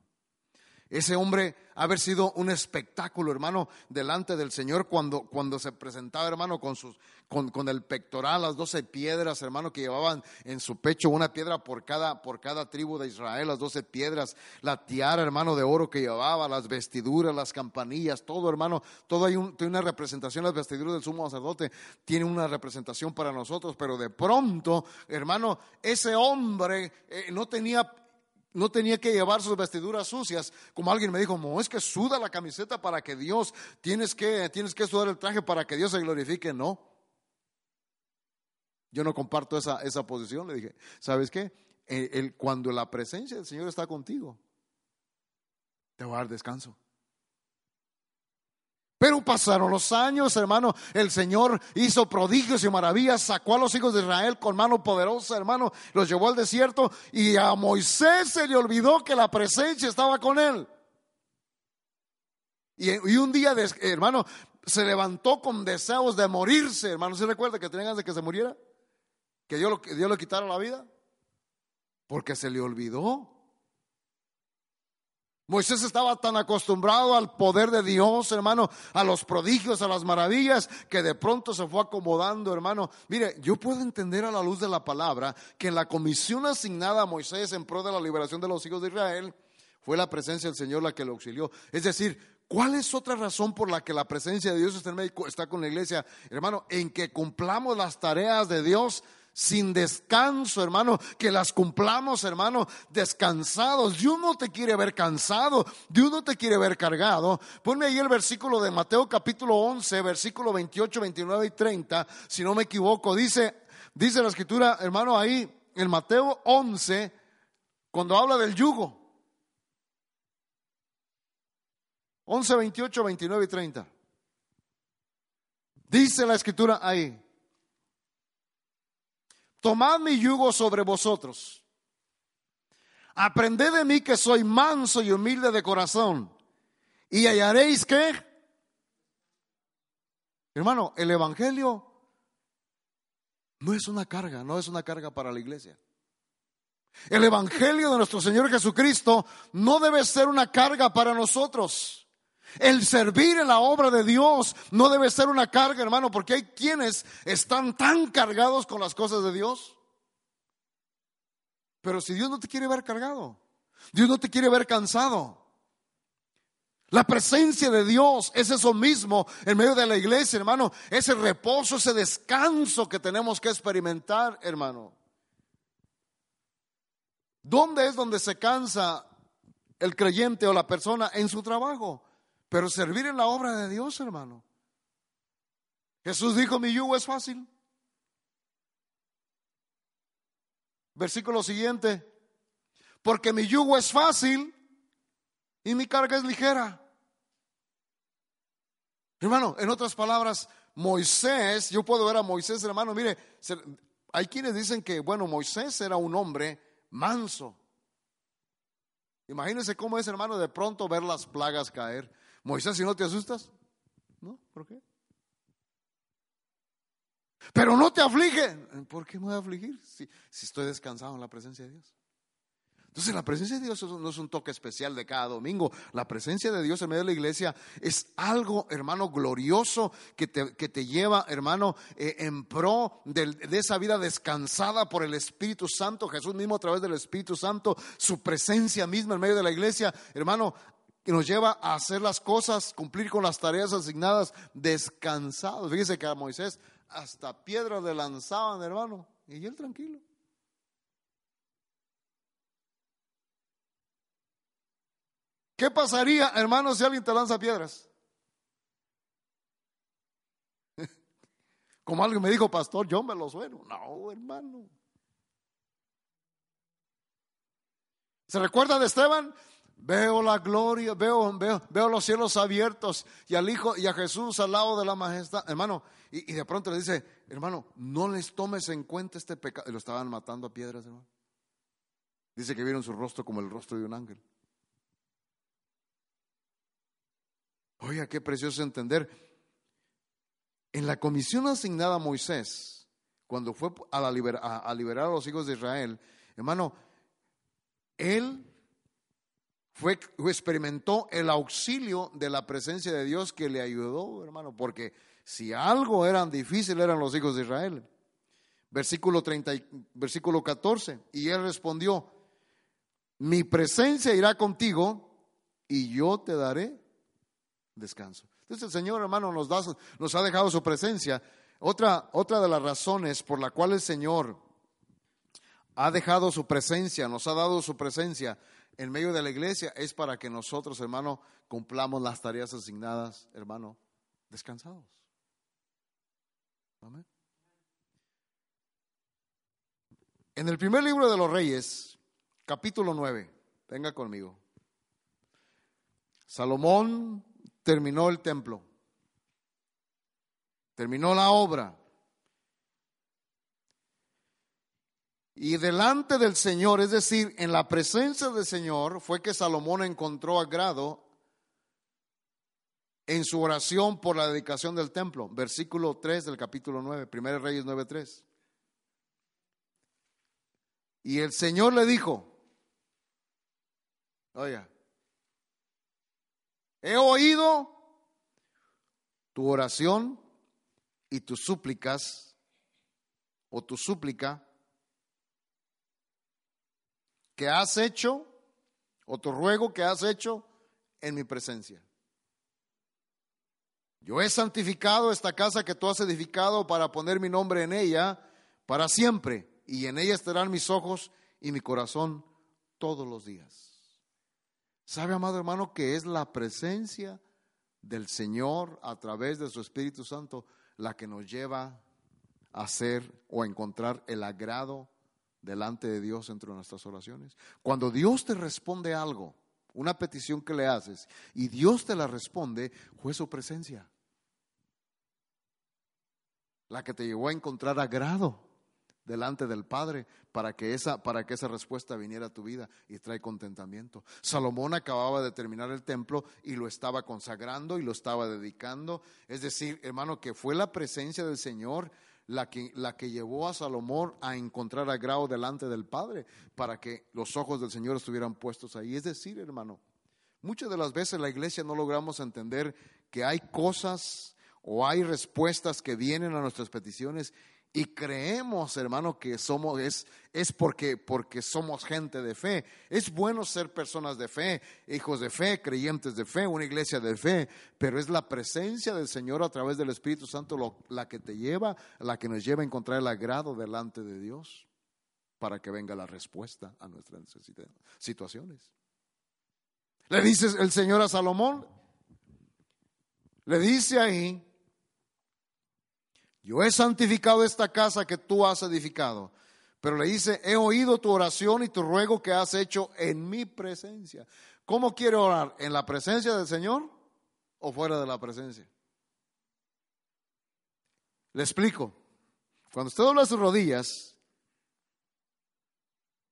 Ese hombre haber sido un espectáculo, hermano, delante del Señor cuando, cuando se presentaba, hermano, con, con, con, el pectoral, las doce piedras, hermano, que llevaban en su pecho, una piedra por cada, por cada tribu de Israel, las doce piedras, la tiara, hermano, de oro que llevaba, las vestiduras, las campanillas, todo, hermano, todo hay un, tiene una representación, las vestiduras del sumo sacerdote tiene una representación para nosotros, pero de pronto, hermano, ese hombre eh, no tenía no tenía que llevar sus vestiduras sucias. Como alguien me dijo, no, es que suda la camiseta para que Dios, tienes que, tienes que sudar el traje para que Dios se glorifique. No. Yo no comparto esa, esa posición. Le dije, ¿sabes qué? El, cuando la presencia del Señor está contigo, te va a dar descanso. Pero pasaron los años, hermano. El Señor hizo prodigios y maravillas, sacó a los hijos de Israel con mano poderosa, hermano. Los llevó al desierto y a Moisés se le olvidó que la presencia estaba con él. Y, un día, hermano, se levantó con deseos de morirse, hermano. ¿Se recuerda que tenían de que se muriera? ¿Que Dios, que Dios le quitara la vida? Porque se le olvidó Moisés estaba tan acostumbrado al poder de Dios, hermano, a los prodigios, a las maravillas, que de pronto se fue acomodando, hermano. Mire, yo puedo entender a la luz de la palabra que en la comisión asignada a Moisés en pro de la liberación de los hijos de Israel, fue la presencia del Señor la que lo auxilió. Es decir, ¿cuál es otra razón por la que la presencia de Dios está, en está con la iglesia? Hermano, en que cumplamos las tareas de Dios sin descanso, hermano, que las cumplamos, hermano, descansados. Dios no te quiere ver cansado, Dios no te quiere ver cargado. Ponme ahí el versículo de Mateo capítulo 11, versículo 28, 29 y 30, si no me equivoco. Dice, dice la escritura, hermano, ahí en Mateo 11, cuando habla del yugo. 11, 28, 29 y 30. Dice la escritura ahí. Tomad mi yugo sobre vosotros. Aprended de mí que soy manso y humilde de corazón. Y hallaréis que, hermano, el Evangelio no es una carga, no es una carga para la iglesia. El Evangelio de nuestro Señor Jesucristo no debe ser una carga para nosotros. El servir en la obra de Dios no debe ser una carga, hermano, porque hay quienes están tan cargados con las cosas de Dios. Pero si Dios no te quiere ver cargado, Dios no te quiere ver cansado. La presencia de Dios es eso mismo en medio de la iglesia, hermano. Ese reposo, ese descanso que tenemos que experimentar, hermano. ¿Dónde es donde se cansa el creyente o la persona? En su trabajo. Pero servir en la obra de Dios, hermano. Jesús dijo, mi yugo es fácil. Versículo siguiente. Porque mi yugo es fácil y mi carga es ligera. Hermano, en otras palabras, Moisés, yo puedo ver a Moisés, hermano, mire, hay quienes dicen que, bueno, Moisés era un hombre manso. Imagínense cómo es, hermano, de pronto ver las plagas caer. Moisés, si no te asustas, ¿no? ¿Por qué? Pero no te aflige. ¿Por qué me voy a afligir si, si estoy descansado en la presencia de Dios? Entonces la presencia de Dios no es un toque especial de cada domingo. La presencia de Dios en medio de la iglesia es algo, hermano, glorioso que te, que te lleva, hermano, eh, en pro de, de, esa vida descansada por el Espíritu Santo. Jesús mismo a través del Espíritu Santo, su presencia misma en medio de la iglesia, hermano, que nos lleva a hacer las cosas, cumplir con las tareas asignadas descansados. Fíjese que a Moisés hasta piedras le lanzaban, hermano, y él tranquilo. ¿Qué pasaría, hermano, si alguien te lanza piedras? Como alguien me dijo, pastor, yo me lo sueno. No, hermano. ¿Se recuerda de Esteban? Veo la gloria, veo, veo, veo los cielos abiertos y al Hijo y a Jesús al lado de la majestad. Hermano, y, de pronto le dice, hermano, no les tomes en cuenta este pecado. Y lo estaban matando a piedras, hermano. Dice que vieron su rostro como el rostro de un ángel. Oiga, qué precioso entender. En la comisión asignada a Moisés, cuando fue a, liberar a los hijos de Israel, hermano, él fue, experimentó el auxilio de la presencia de Dios que le ayudó, hermano, porque si algo eran difícil eran los hijos de Israel. Versículo 30, versículo 14, y él respondió, mi presencia irá contigo y yo te daré descanso. Entonces el Señor, hermano, nos, da, nos ha dejado su presencia. Otra, otra de las razones por la cual el Señor ha dejado su presencia, nos ha dado su presencia en medio de la iglesia, es para que nosotros, hermano, cumplamos las tareas asignadas, hermano, descansados. Amén. En el primer libro de los Reyes, capítulo 9, venga conmigo. Salomón terminó el templo, terminó la obra. Y delante del Señor, es decir, en la presencia del Señor, fue que Salomón encontró agrado en su oración por la dedicación del templo. Versículo 3 del capítulo 9, 1 Reyes 9.3. Y el Señor le dijo, oye, He oído tu oración y tus súplicas o tu súplica que has hecho o tu ruego que has hecho en mi presencia. Yo he santificado esta casa que tú has edificado para poner mi nombre en ella para siempre, y en ella estarán mis ojos y mi corazón todos los días. ¿Sabe, amado hermano, que es la presencia del Señor a través de su Espíritu Santo la que nos lleva a hacer o a encontrar el agrado delante de Dios entre nuestras oraciones? Cuando Dios te responde algo, una petición que le haces, y Dios te la responde, fue su presencia la que te llevó a encontrar agrado delante del Padre para que esa, para que esa respuesta viniera a tu vida y trae contentamiento. Salomón acababa de terminar el templo y lo estaba consagrando y lo estaba dedicando. Es decir, hermano, que fue la presencia del Señor la que, la que llevó a Salomón a encontrar agrado delante del Padre para que los ojos del Señor estuvieran puestos ahí. Es decir, hermano, Muchas de las veces la iglesia no logramos entender que hay cosas o hay respuestas que vienen a nuestras peticiones y creemos, hermano, que somos es es porque porque somos gente de fe. Es bueno ser personas de fe, hijos de fe, creyentes de fe, una iglesia de fe, pero es la presencia del Señor a través del Espíritu Santo la que te lleva, la que nos lleva a encontrar el agrado delante de Dios para que venga la respuesta a nuestras necesita- situaciones. Le dice el Señor a Salomón, le dice ahí, yo he santificado esta casa que tú has edificado, pero le dice, he oído tu oración y tu ruego que has hecho en mi presencia. ¿Cómo quiere orar? ¿En la presencia del Señor o fuera de la presencia? Le explico. Cuando usted dobla sus rodillas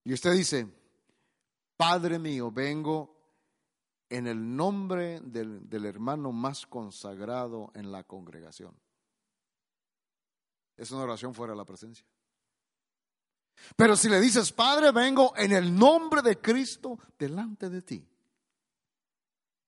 y usted dice, Padre mío, vengo en el nombre del, del hermano más consagrado en la congregación. Es una oración fuera de la presencia. Pero si le dices, Padre, vengo en el nombre de Cristo delante de ti.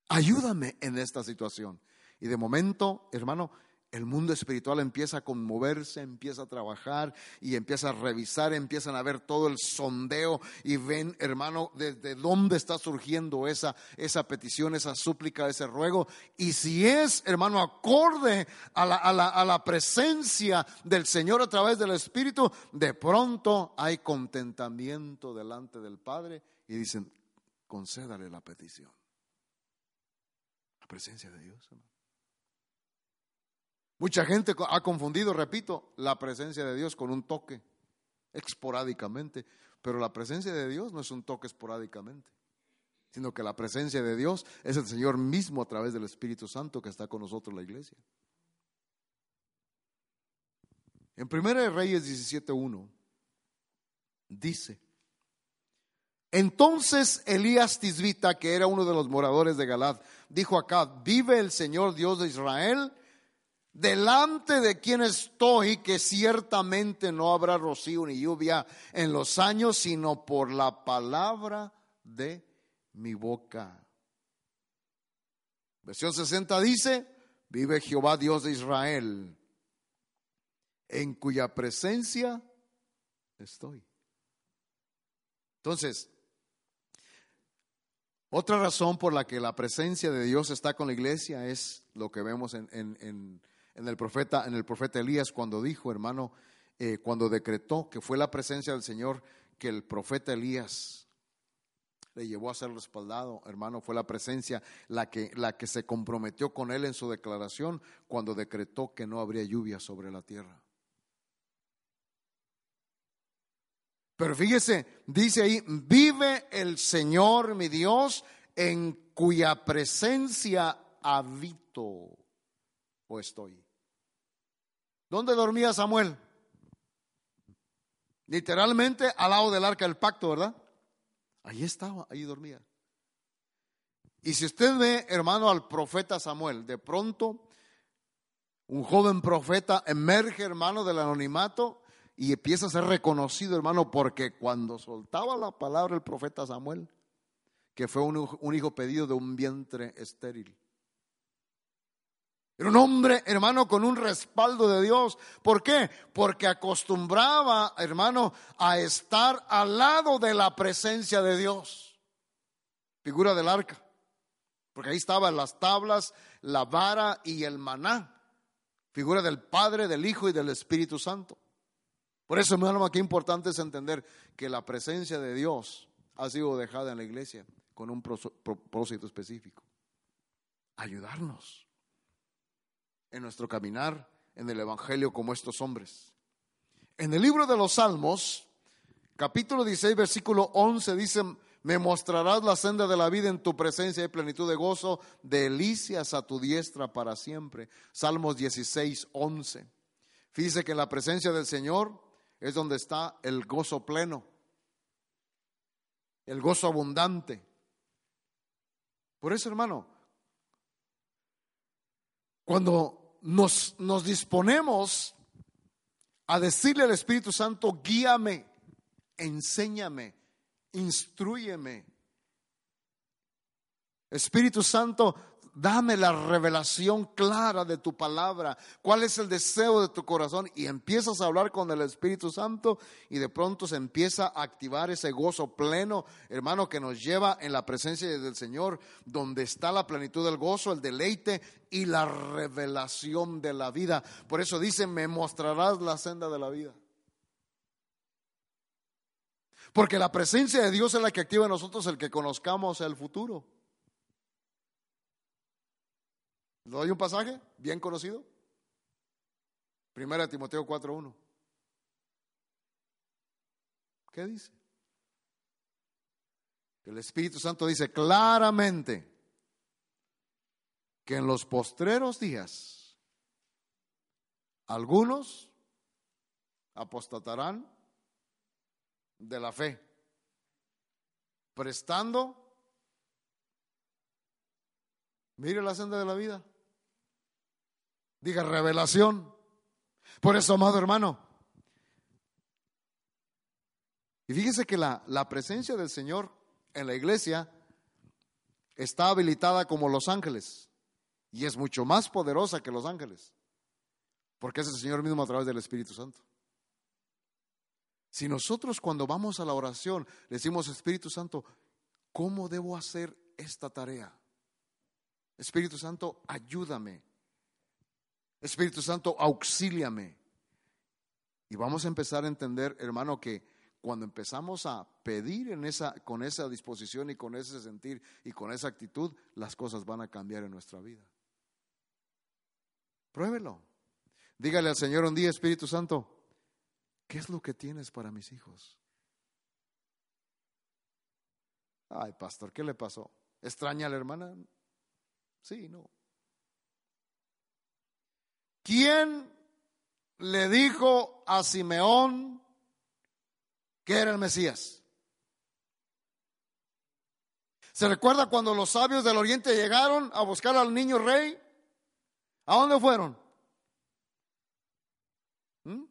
Ayúdame en esta situación. Y de momento, hermano, el mundo espiritual empieza a conmoverse, empieza a trabajar y empieza a revisar, empiezan a ver todo el sondeo y ven, hermano, desde dónde está surgiendo esa, esa petición, esa súplica, ese ruego. Y si es, hermano, acorde a la, a la- a la presencia del Señor a través del Espíritu, de pronto hay contentamiento delante del Padre y dicen, concédale la petición. La presencia de Dios, hermano. Mucha gente ha confundido, repito, la presencia de Dios con un toque esporádicamente, pero la presencia de Dios no es un toque esporádicamente, sino que la presencia de Dios es el Señor mismo a través del Espíritu Santo que está con nosotros en la iglesia. En 1 Reyes 17.1 dice, entonces Elías Tisbita, que era uno de los moradores de Galad, dijo acá, vive el Señor Dios de Israel, delante de quien estoy, que ciertamente no habrá rocío ni lluvia en los años, sino por la palabra de mi boca. Versión 60 dice, vive Jehová Dios de Israel, en cuya presencia estoy. Entonces, otra razón por la que la presencia de Dios está con la iglesia es lo que vemos en, en- en- en el, profeta, en el profeta Elías cuando dijo, hermano, eh, cuando decretó que fue la presencia del Señor que el profeta Elías le llevó a ser respaldado, hermano, fue la presencia la que, la que se comprometió con él en su declaración cuando decretó que no habría lluvia sobre la tierra. Pero fíjese, dice ahí, vive el Señor mi Dios en cuya presencia habito o estoy. ¿Dónde dormía Samuel? Literalmente al lado del arca del pacto, ¿verdad? Ahí estaba, ahí dormía. Y si usted ve, hermano, al profeta Samuel, de pronto un joven profeta emerge, hermano, del anonimato y empieza a ser reconocido, hermano, porque cuando soltaba la palabra el profeta Samuel, que fue un, un hijo pedido de un vientre estéril. Era un hombre, hermano, con un respaldo de Dios. ¿Por qué? Porque acostumbraba, hermano, a estar al lado de la presencia de Dios. Figura del arca. Porque ahí estaban las tablas, la vara y el maná. Figura del Padre, del Hijo y del Espíritu Santo. Por eso, hermano, qué importante es entender que la presencia de Dios ha sido dejada en la iglesia con un propósito específico. Ayudarnos en nuestro caminar en el Evangelio como estos hombres. En el libro de los Salmos, capítulo 16, versículo 11, dice, me mostrarás la senda de la vida en tu presencia y plenitud de gozo, delicias a tu diestra para siempre. Salmos 16, 11. Fíjese que en la presencia del Señor es donde está el gozo pleno, el gozo abundante. Por eso, hermano, cuando nos, nos disponemos a decirle al Espíritu Santo, guíame, enséñame, instruyeme, Espíritu Santo, dame la revelación clara de tu palabra. ¿Cuál es el deseo de tu corazón? Y empiezas a hablar con el Espíritu Santo y de pronto se empieza a activar ese gozo pleno, hermano, que nos lleva en la presencia del Señor, donde está la plenitud del gozo, el deleite y la revelación de la vida. Por eso dice, me mostrarás la senda de la vida. Porque la presencia de Dios es la que activa en nosotros el que conozcamos el futuro. ¿Le doy un pasaje bien conocido? Primera Timoteo 4.1. ¿Qué dice? El Espíritu Santo dice claramente que en los postreros días algunos apostatarán de la fe, prestando, mire la senda de la vida, diga revelación. Por eso, amado hermano, y fíjese que la, la presencia del Señor en la iglesia está habilitada como los ángeles y es mucho más poderosa que los ángeles, porque es el Señor mismo a través del Espíritu Santo. Si nosotros cuando vamos a la oración le decimos, Espíritu Santo, ¿cómo debo hacer esta tarea? Espíritu Santo, ayúdame. Espíritu Santo, auxíliame. Y vamos a empezar a entender, hermano, que cuando empezamos a pedir en esa, con esa disposición y con ese sentir y con esa actitud, las cosas van a cambiar en nuestra vida. Pruébelo. Dígale al Señor un día, Espíritu Santo, ¿Qué es lo que tienes para mis hijos? Ay, pastor, ¿qué le pasó? ¿Extraña a la hermana? Sí, no. ¿Quién le dijo a Simeón que era el Mesías? ¿Se recuerda cuando los sabios del oriente llegaron a buscar al niño rey? ¿A dónde fueron? ¿Mm?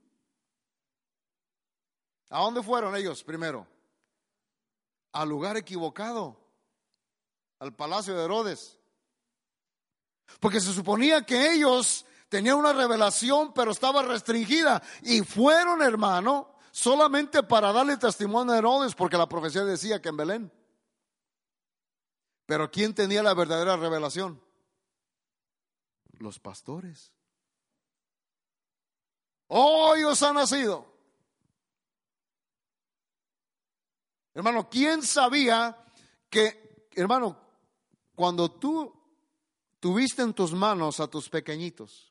¿A dónde fueron ellos primero? Al lugar equivocado, al palacio de Herodes. Porque se suponía que ellos tenían una revelación, pero estaba restringida. Y fueron, hermano, solamente para darle testimonio a Herodes, porque la profecía decía que en Belén. Pero ¿quién tenía la verdadera revelación? Los pastores. Hoy os ha nacido Hermano, ¿quién sabía que, hermano, cuando tú tuviste en tus manos a tus pequeñitos,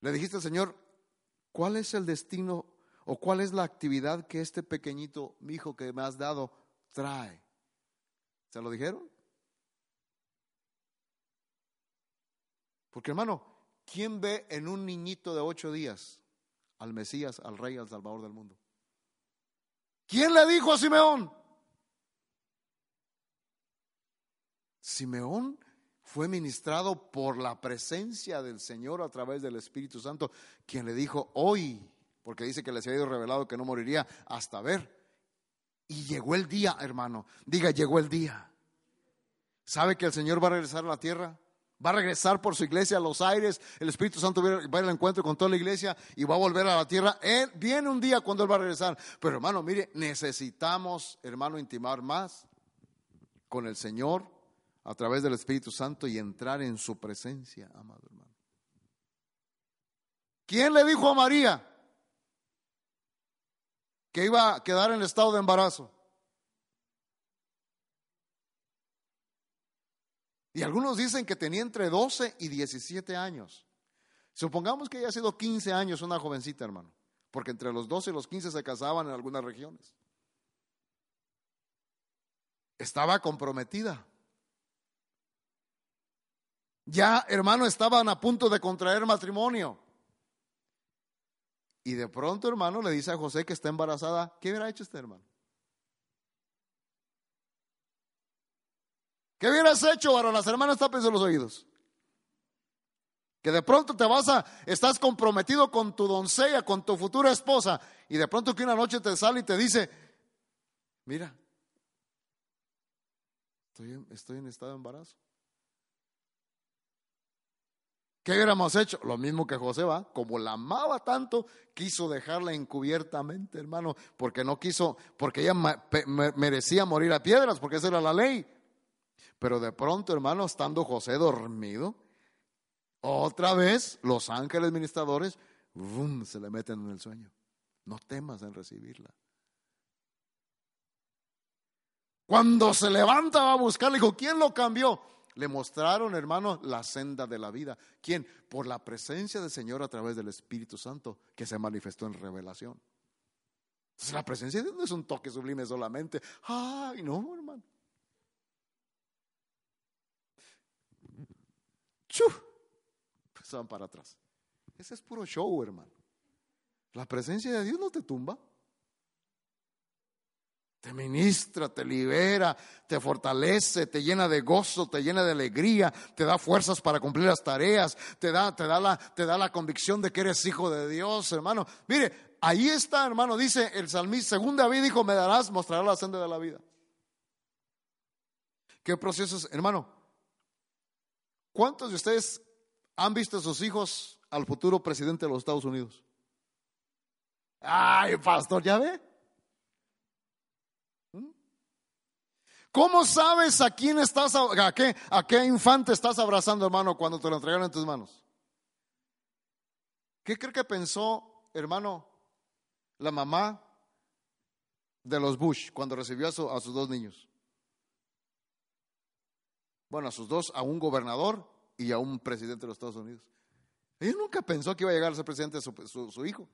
le dijiste Señor, ¿cuál es el destino o cuál es la actividad que este pequeñito, mi hijo que me has dado, trae? ¿Se lo dijeron? Porque hermano, ¿quién ve en un niñito de ocho días al Mesías, al Rey, al Salvador del mundo? ¿Quién le dijo a Simeón? Simeón fue ministrado por la presencia del Señor a través del Espíritu Santo, quien le dijo hoy, porque dice que les había ido revelado que no moriría hasta ver. Y llegó el día, hermano. Diga, llegó el día. ¿Sabe que el Señor va a regresar a la tierra? Va a regresar por su iglesia a los aires. El Espíritu Santo va a ir al encuentro con toda la iglesia y va a volver a la tierra. Él, viene un día cuando Él va a regresar. Pero hermano, mire, necesitamos, hermano, intimar más con el Señor a través del Espíritu Santo y entrar en su presencia, amado hermano. ¿Quién le dijo a María que iba a quedar en estado de embarazo? Y algunos dicen que tenía entre 12 y 17 años. Supongamos que haya sido 15 años una jovencita, hermano, porque entre los 12 y los 15 se casaban en algunas regiones. Estaba comprometida. Ya, hermano, estaban a punto de contraer matrimonio. Y de pronto, hermano, le dice a José que está embarazada. ¿Qué hubiera hecho este hermano? ¿Qué hubieras hecho, varón? Las hermanas tapen los oídos. Que de pronto te vas a, estás comprometido con tu doncella, con tu futura esposa, y de pronto que una noche te sale y te dice, mira, Estoy estoy en estado de embarazo. ¿Qué hubiéramos hecho? Lo mismo que José va, como la amaba tanto, quiso dejarla encubiertamente, hermano, porque no quiso, porque ella merecía morir a piedras, porque esa era la ley. Pero de pronto, hermano, estando José dormido, otra vez los ángeles ministradores se le meten en el sueño. No temas en recibirla. Cuando se levanta va a buscar, le dijo, ¿quién lo cambió? Le mostraron, hermano, la senda de la vida. ¿Quién? Por la presencia del Señor a través del Espíritu Santo que se manifestó en revelación. Entonces, la presencia de Dios no es un toque sublime solamente. Ay, no, hermano. ¡Chuf! Pues van para atrás. Ese es puro show, hermano. La presencia de Dios no te tumba. Te ministra, te libera, te fortalece, te llena de gozo, te llena de alegría, te da fuerzas para cumplir las tareas, te da, te da, la, te da la convicción de que eres hijo de Dios, hermano. Mire, ahí está, hermano, dice el salmista, según David dijo, me darás, mostrarás la senda de la vida. ¿Qué procesos, hermano? ¿Cuántos de ustedes han visto a sus hijos al futuro presidente de los Estados Unidos? Ay, pastor, ¿ya ve? ¿Cómo sabes a quién estás, a qué, a qué infante estás abrazando, hermano, cuando te lo entregaron en tus manos? ¿Qué cree que pensó, hermano, la mamá de los Bush cuando recibió a, a sus dos niños? Bueno, a sus dos, a un gobernador y a un presidente de los Estados Unidos. Ella nunca pensó que iba a llegar a ser presidente de su, su, hijo.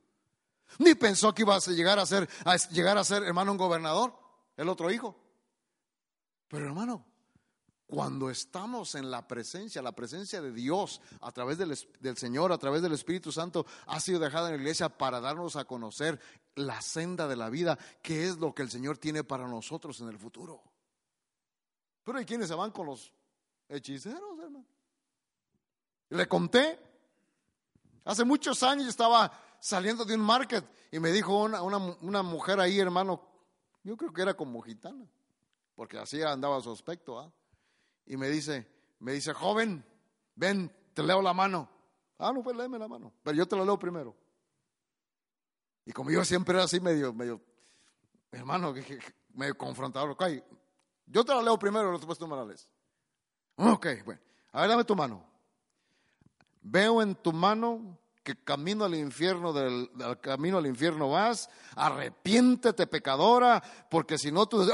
Ni pensó que iba a llegar a ser, a llegar a ser, hermano, un gobernador, el otro hijo. Pero hermano, cuando estamos en la presencia, la presencia de Dios a través del, Señor, a través del Espíritu Santo, ha sido dejada en la iglesia para darnos a conocer la senda de la vida, que es lo que el Señor tiene para nosotros en el futuro. Pero hay quienes se van con los hechiceros, hermano. Le conté, hace muchos años estaba saliendo de un market y me dijo una, una mujer ahí, hermano, yo creo que era como gitana porque así andaba su aspecto. ¿ah? Y me dice, me dice, joven, ven, te leo la mano. Ah, no, pues léeme la mano, pero yo te la leo primero. Y como yo siempre era así medio, medio, hermano, medio confrontador, yo te la leo primero, después tú me la lees. Ok, bueno, a ver, dame tu mano. Veo en tu mano que camino al infierno del, camino al infierno vas, arrepiéntete pecadora, porque si no tú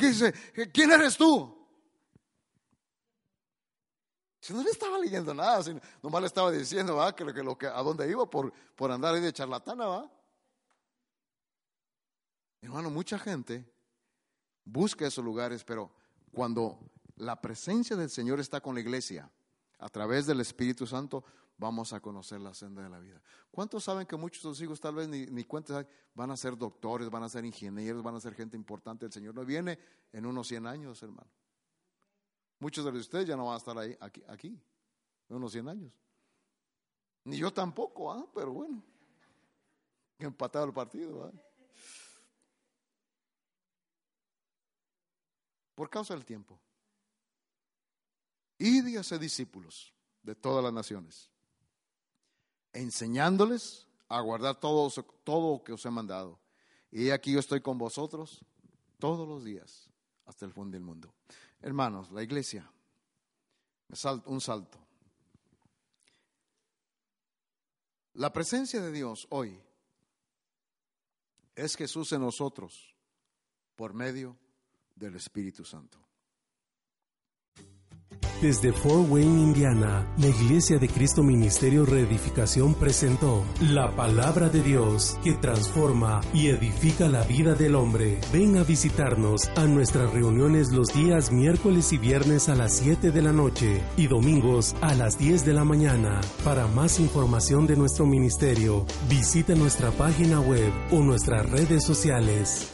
dices, ¿quién eres tú? Si no le estaba leyendo nada, nomás le estaba diciendo ¿va? Que, lo que, a dónde iba por, por andar ahí de charlatana, ¿va? Hermano, mucha gente busca esos lugares, pero cuando la presencia del Señor está con la iglesia a través del Espíritu Santo, vamos a conocer la senda de la vida. ¿Cuántos saben que muchos de sus hijos tal vez ni, ni cuentas van a ser doctores, van a ser ingenieros, van a ser gente importante? El Señor no viene en unos 100 años, hermano. Muchos de ustedes ya no van a estar ahí, aquí, en unos 100 años. Ni yo tampoco, ¿ah? pero bueno, empatado el partido. ¿ah? Por causa del tiempo. Y a discípulos de todas las naciones enseñándoles a guardar todo, todo lo que os he mandado. Y aquí yo estoy con vosotros todos los días hasta el fin del mundo. Hermanos, la iglesia, un salto. La presencia de Dios hoy es Jesús en nosotros por medio del Espíritu Santo. Desde Fort Wayne, Indiana, la Iglesia de Cristo Ministerio Reedificación presentó la palabra de Dios que transforma y edifica la vida del hombre. Ven a visitarnos a nuestras reuniones los días miércoles y viernes a las 7 de la noche y domingos a las 10 de la mañana. Para más información de nuestro ministerio, visita nuestra página web o nuestras redes sociales.